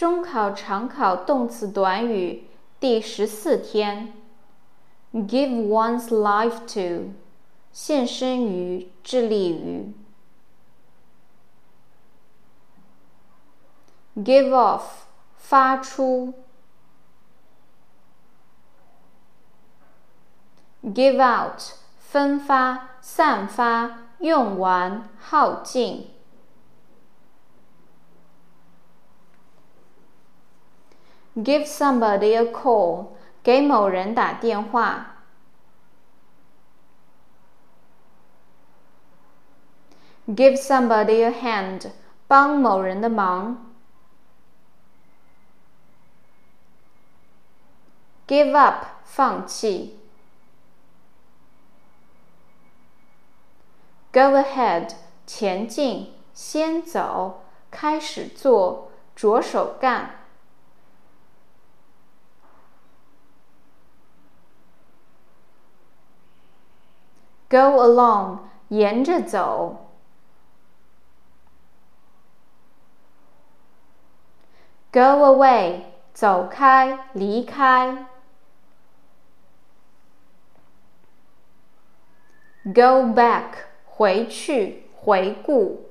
中考常考动词短语第十四天，give one's life to，献身于，致力于。give off，发出。give out，分发、散发、用完、耗尽。Give somebody a call，给某人打电话。Give somebody a hand，帮某人的忙。Give up，放弃。Go ahead，前进，先走，开始做，着手干。 Go along，沿着走。Go away，走开，离开。Go back，回去，回顾。